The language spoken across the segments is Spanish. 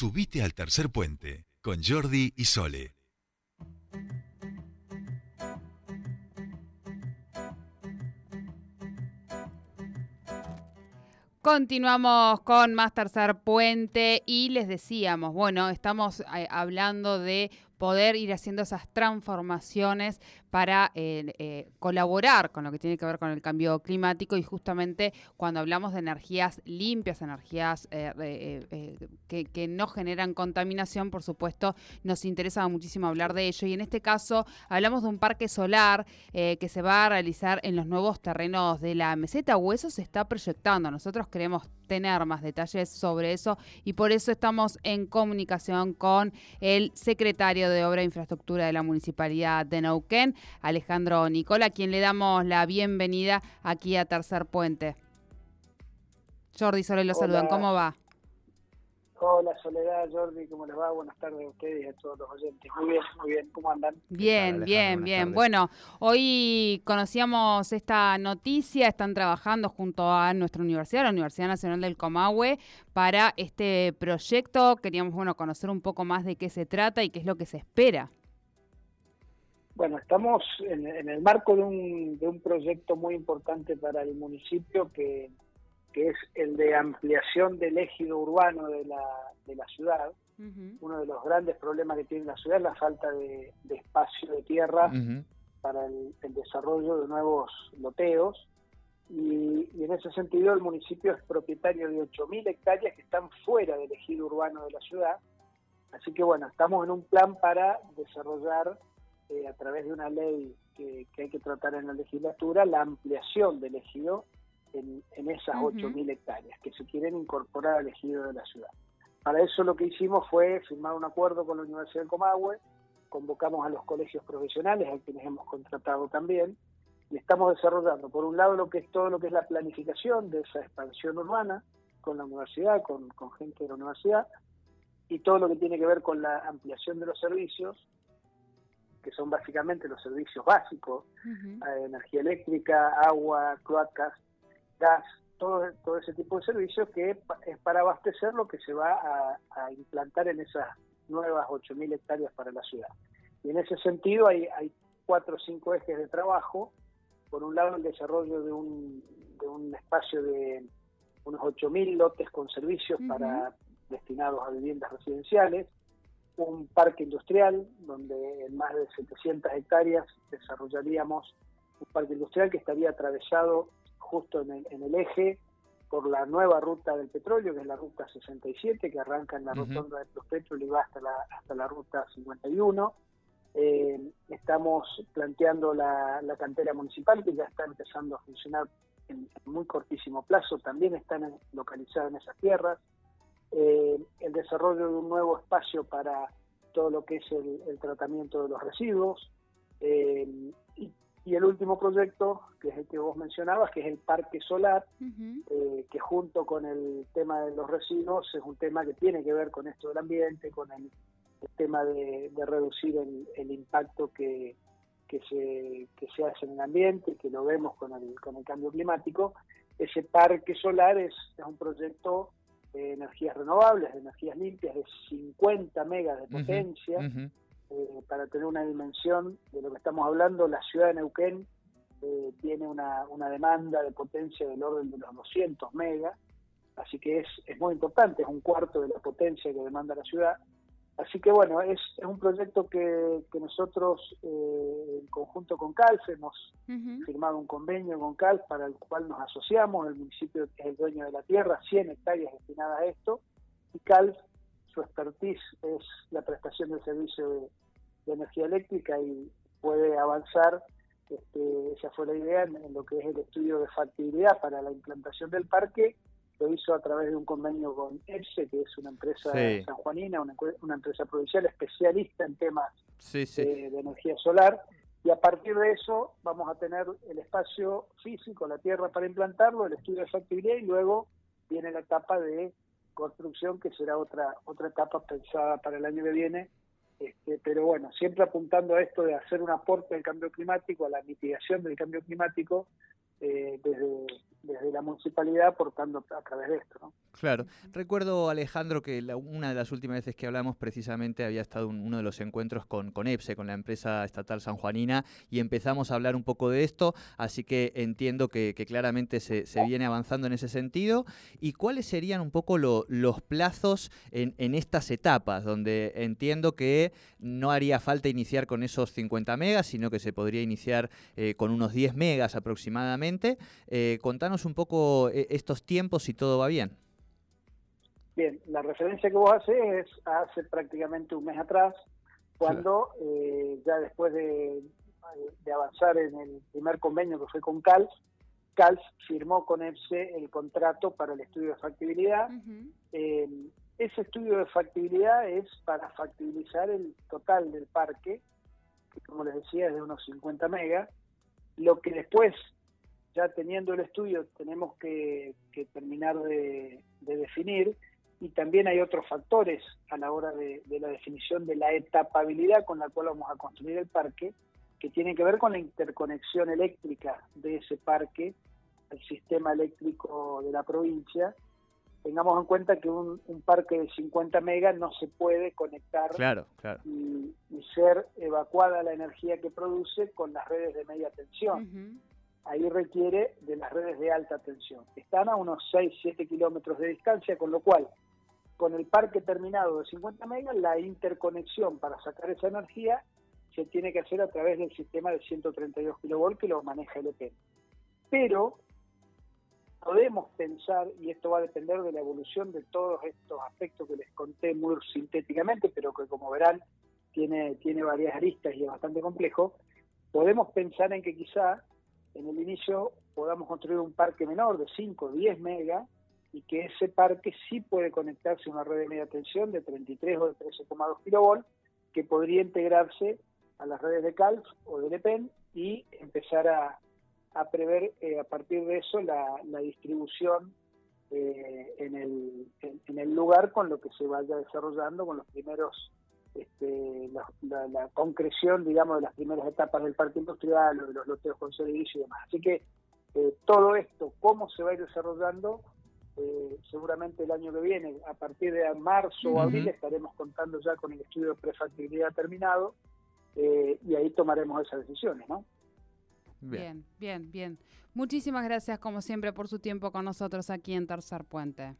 Subite al tercer puente con Jordi y Sole. Continuamos con más tercer puente y les decíamos, bueno, estamos eh, hablando de poder ir haciendo esas transformaciones para eh, eh, colaborar con lo que tiene que ver con el cambio climático y justamente cuando hablamos de energías limpias, energías eh, que, no generan contaminación, por supuesto, nos interesa muchísimo hablar de ello y en este caso hablamos de un parque solar que se va a realizar en los nuevos terrenos de la meseta o eso se está proyectando. Nosotros queremos tener más detalles sobre eso y por eso estamos en comunicación con el secretario de Obra e Infraestructura de la Municipalidad de Neuquén, Alejandro Nicola, a quien le damos la bienvenida aquí a Tercer Puente. Jordi Sole lo saludan, ¿cómo va? Hola Soledad, Jordi, ¿cómo les va? Buenas tardes a ustedes y a todos los oyentes. Muy bien, muy bien, ¿cómo andan? Bien, bien, bien. Bueno, hoy conocíamos esta noticia, están trabajando junto a nuestra universidad, la Universidad Nacional del Comahue, para este proyecto. Queríamos, bueno, conocer un poco más de qué se trata y qué es lo que se espera. Bueno, estamos en, el marco de un, de un proyecto muy importante para el municipio que que es el de ampliación del ejido urbano de la, de la ciudad. Uno de los grandes problemas que tiene la ciudad es la falta de, espacio de tierra para el, desarrollo de nuevos loteos. Y, en ese sentido el municipio es propietario de 8.000 hectáreas que están fuera del ejido urbano de la ciudad. Así que bueno, estamos en un plan para desarrollar eh, a través de una ley que, que hay que tratar en la legislatura la ampliación del ejido en, esas 8.000 hectáreas que se quieren incorporar al ejido de la ciudad. Para eso lo que hicimos fue firmar un acuerdo con la Universidad de Comahue, convocamos a los colegios profesionales, a quienes hemos contratado también, y estamos desarrollando, por un lado, lo que es todo lo que es la planificación de esa expansión urbana con la universidad, con, gente de la universidad, y todo lo que tiene que ver con la ampliación de los servicios, que son básicamente los servicios básicos, eh, energía eléctrica, agua, cloacas, gas, todo, todo ese tipo de servicios que es para abastecer lo que se va a, implantar en esas nuevas 8.000 hectáreas para la ciudad. Y en ese sentido hay, hay cuatro o cinco ejes de trabajo. Por un lado, el desarrollo de un, de un espacio de unos 8.000 lotes con servicios para destinados a viviendas residenciales, un parque industrial donde en más de 700 hectáreas desarrollaríamos un parque industrial que estaría atravesado justo en el, eje por la nueva ruta del petróleo, que es la ruta 67, que arranca en la rotonda de Petróleo y va hasta la, hasta la ruta 51. Eh, estamos planteando la, cantera municipal, que ya está empezando a funcionar en, muy cortísimo plazo, también están localizadas en esas tierras. Eh, el desarrollo de un nuevo espacio para todo lo que es el, tratamiento de los residuos. Eh, y y el último proyecto, que es el que vos mencionabas, que es el parque solar, eh, que junto con el tema de los residuos es un tema que tiene que ver con esto del ambiente, con el, tema de, reducir el, impacto que, que, se, que se hace en el ambiente, que lo vemos con el, con el cambio climático. Ese parque solar es, es un proyecto de energías renovables, de energías limpias, de 50 megas de potencia. Eh, para tener una dimensión de lo que estamos hablando, la ciudad de Neuquén eh, tiene una, demanda de potencia del orden de los 200 megas, así que es, es muy importante, es un cuarto de la potencia que demanda la ciudad. Así que bueno, es, es un proyecto que, nosotros eh, en conjunto con CALF hemos firmado un convenio con CALF para el cual nos asociamos, el municipio es el dueño de la tierra, 100 hectáreas destinadas a esto, y CALF su expertise es la prestación del servicio de, energía eléctrica y puede avanzar, este, esa fue la idea, en, lo que es el estudio de factibilidad para la implantación del parque, lo hizo a través de un convenio con EPSE, que es una empresa sanjuanina, una, una, empresa provincial especialista en temas De, energía solar, y a partir de eso vamos a tener el espacio físico, la tierra para implantarlo, el estudio de factibilidad y luego viene la etapa de construcción, que será otra, otra etapa pensada para el año que viene. Este, pero bueno, siempre apuntando a esto de hacer un aporte al cambio climático, a la mitigación del cambio climático, eh, desde, desde la municipalidad aportando a través de esto. ¿no? Claro. Recuerdo, Alejandro, que una de las últimas veces que hablamos precisamente había estado uno de los encuentros con, con EPSE, con la empresa estatal sanjuanina, y empezamos a hablar un poco de esto, así que entiendo que, claramente se, viene avanzando en ese sentido. ¿Y cuáles serían un poco los plazos en, en, estas etapas, donde entiendo que no haría falta iniciar con esos 50 megas, sino que se podría iniciar eh, con unos 10 megas aproximadamente? Eh, contanos un poco eh, estos tiempos si todo va bien. Bien, la referencia que vos haces es hace prácticamente un mes atrás, cuando eh, ya después de, avanzar en el primer convenio que fue con CALS, CALS firmó con EPSE el contrato para el estudio de factibilidad. Eh, ese estudio de factibilidad es para factibilizar el total del parque, que como les decía es de unos 50 megas, lo que después, ya teniendo el estudio, tenemos que, terminar de definir y también hay otros factores a la hora de, la definición de la etapabilidad con la cual vamos a construir el parque, que tienen que ver con la interconexión eléctrica de ese parque al sistema eléctrico de la provincia. Tengamos en cuenta que un, parque de 50 megas no se puede conectar claro, claro. Y, ser evacuada la energía que produce con las redes de media tensión. Ahí requiere de las redes de alta tensión. Están a unos 6-7 kilómetros de distancia, con lo cual con el parque terminado de 50 megas, la interconexión para sacar esa energía se tiene que hacer a través del sistema de 132 kV que lo maneja el EP. Pero podemos pensar, y esto va a depender de la evolución de todos estos aspectos que les conté muy sintéticamente, pero que como verán tiene, tiene varias aristas y es bastante complejo, podemos pensar en que quizá en el inicio podamos construir un parque menor de 5 o 10 megas y que ese parque sí puede conectarse a una red de media tensión de 33 o de 13,2 kV que podría integrarse a las redes de CALF o de LEPEN y empezar a, prever eh, a partir de eso la, distribución eh, en, el, en, el lugar con lo que se vaya desarrollando con los primeros este, la, concreción digamos de las primeras etapas del parque industrial o de los loteos con servicio y demás así que eh, todo esto cómo se va a ir desarrollando eh, seguramente el año que viene, a partir de marzo o abril, estaremos contando ya con el estudio de prefactibilidad terminado eh, y ahí tomaremos esas decisiones, ¿no? Bien. bien, bien, Muchísimas gracias, como siempre, por su tiempo con nosotros aquí en Tercer Puente.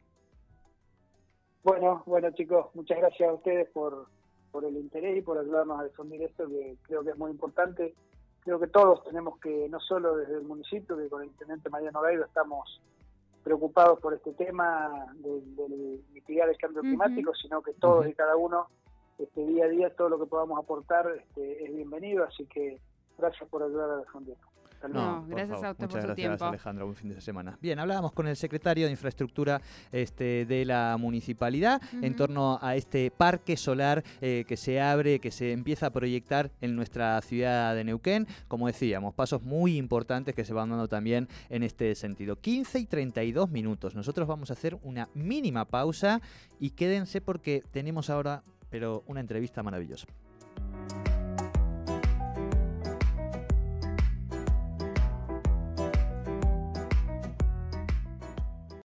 Bueno, bueno chicos, muchas gracias a ustedes por, por el interés y por ayudarnos a difundir esto, que creo que es muy importante. Creo que todos tenemos que, no solo desde el municipio, que con el intendente Mariano Gaido estamos preocupados por este tema de, mitigar el cambio climático, sino que todos y cada uno, este día a día, todo lo que podamos aportar este, es bienvenido, así que gracias por ayudar a difundirlo. No, gracias a usted por su tiempo. Alejandro, buen fin de semana. Bien, hablábamos con el secretario de Infraestructura este, de la municipalidad en torno a este parque solar eh, que se abre, que se empieza a proyectar en nuestra ciudad de Neuquén. Como decíamos, pasos muy importantes que se van dando también en este sentido. 15 y 32 minutos. Nosotros vamos a hacer una mínima pausa y quédense porque tenemos ahora, pero una entrevista maravillosa.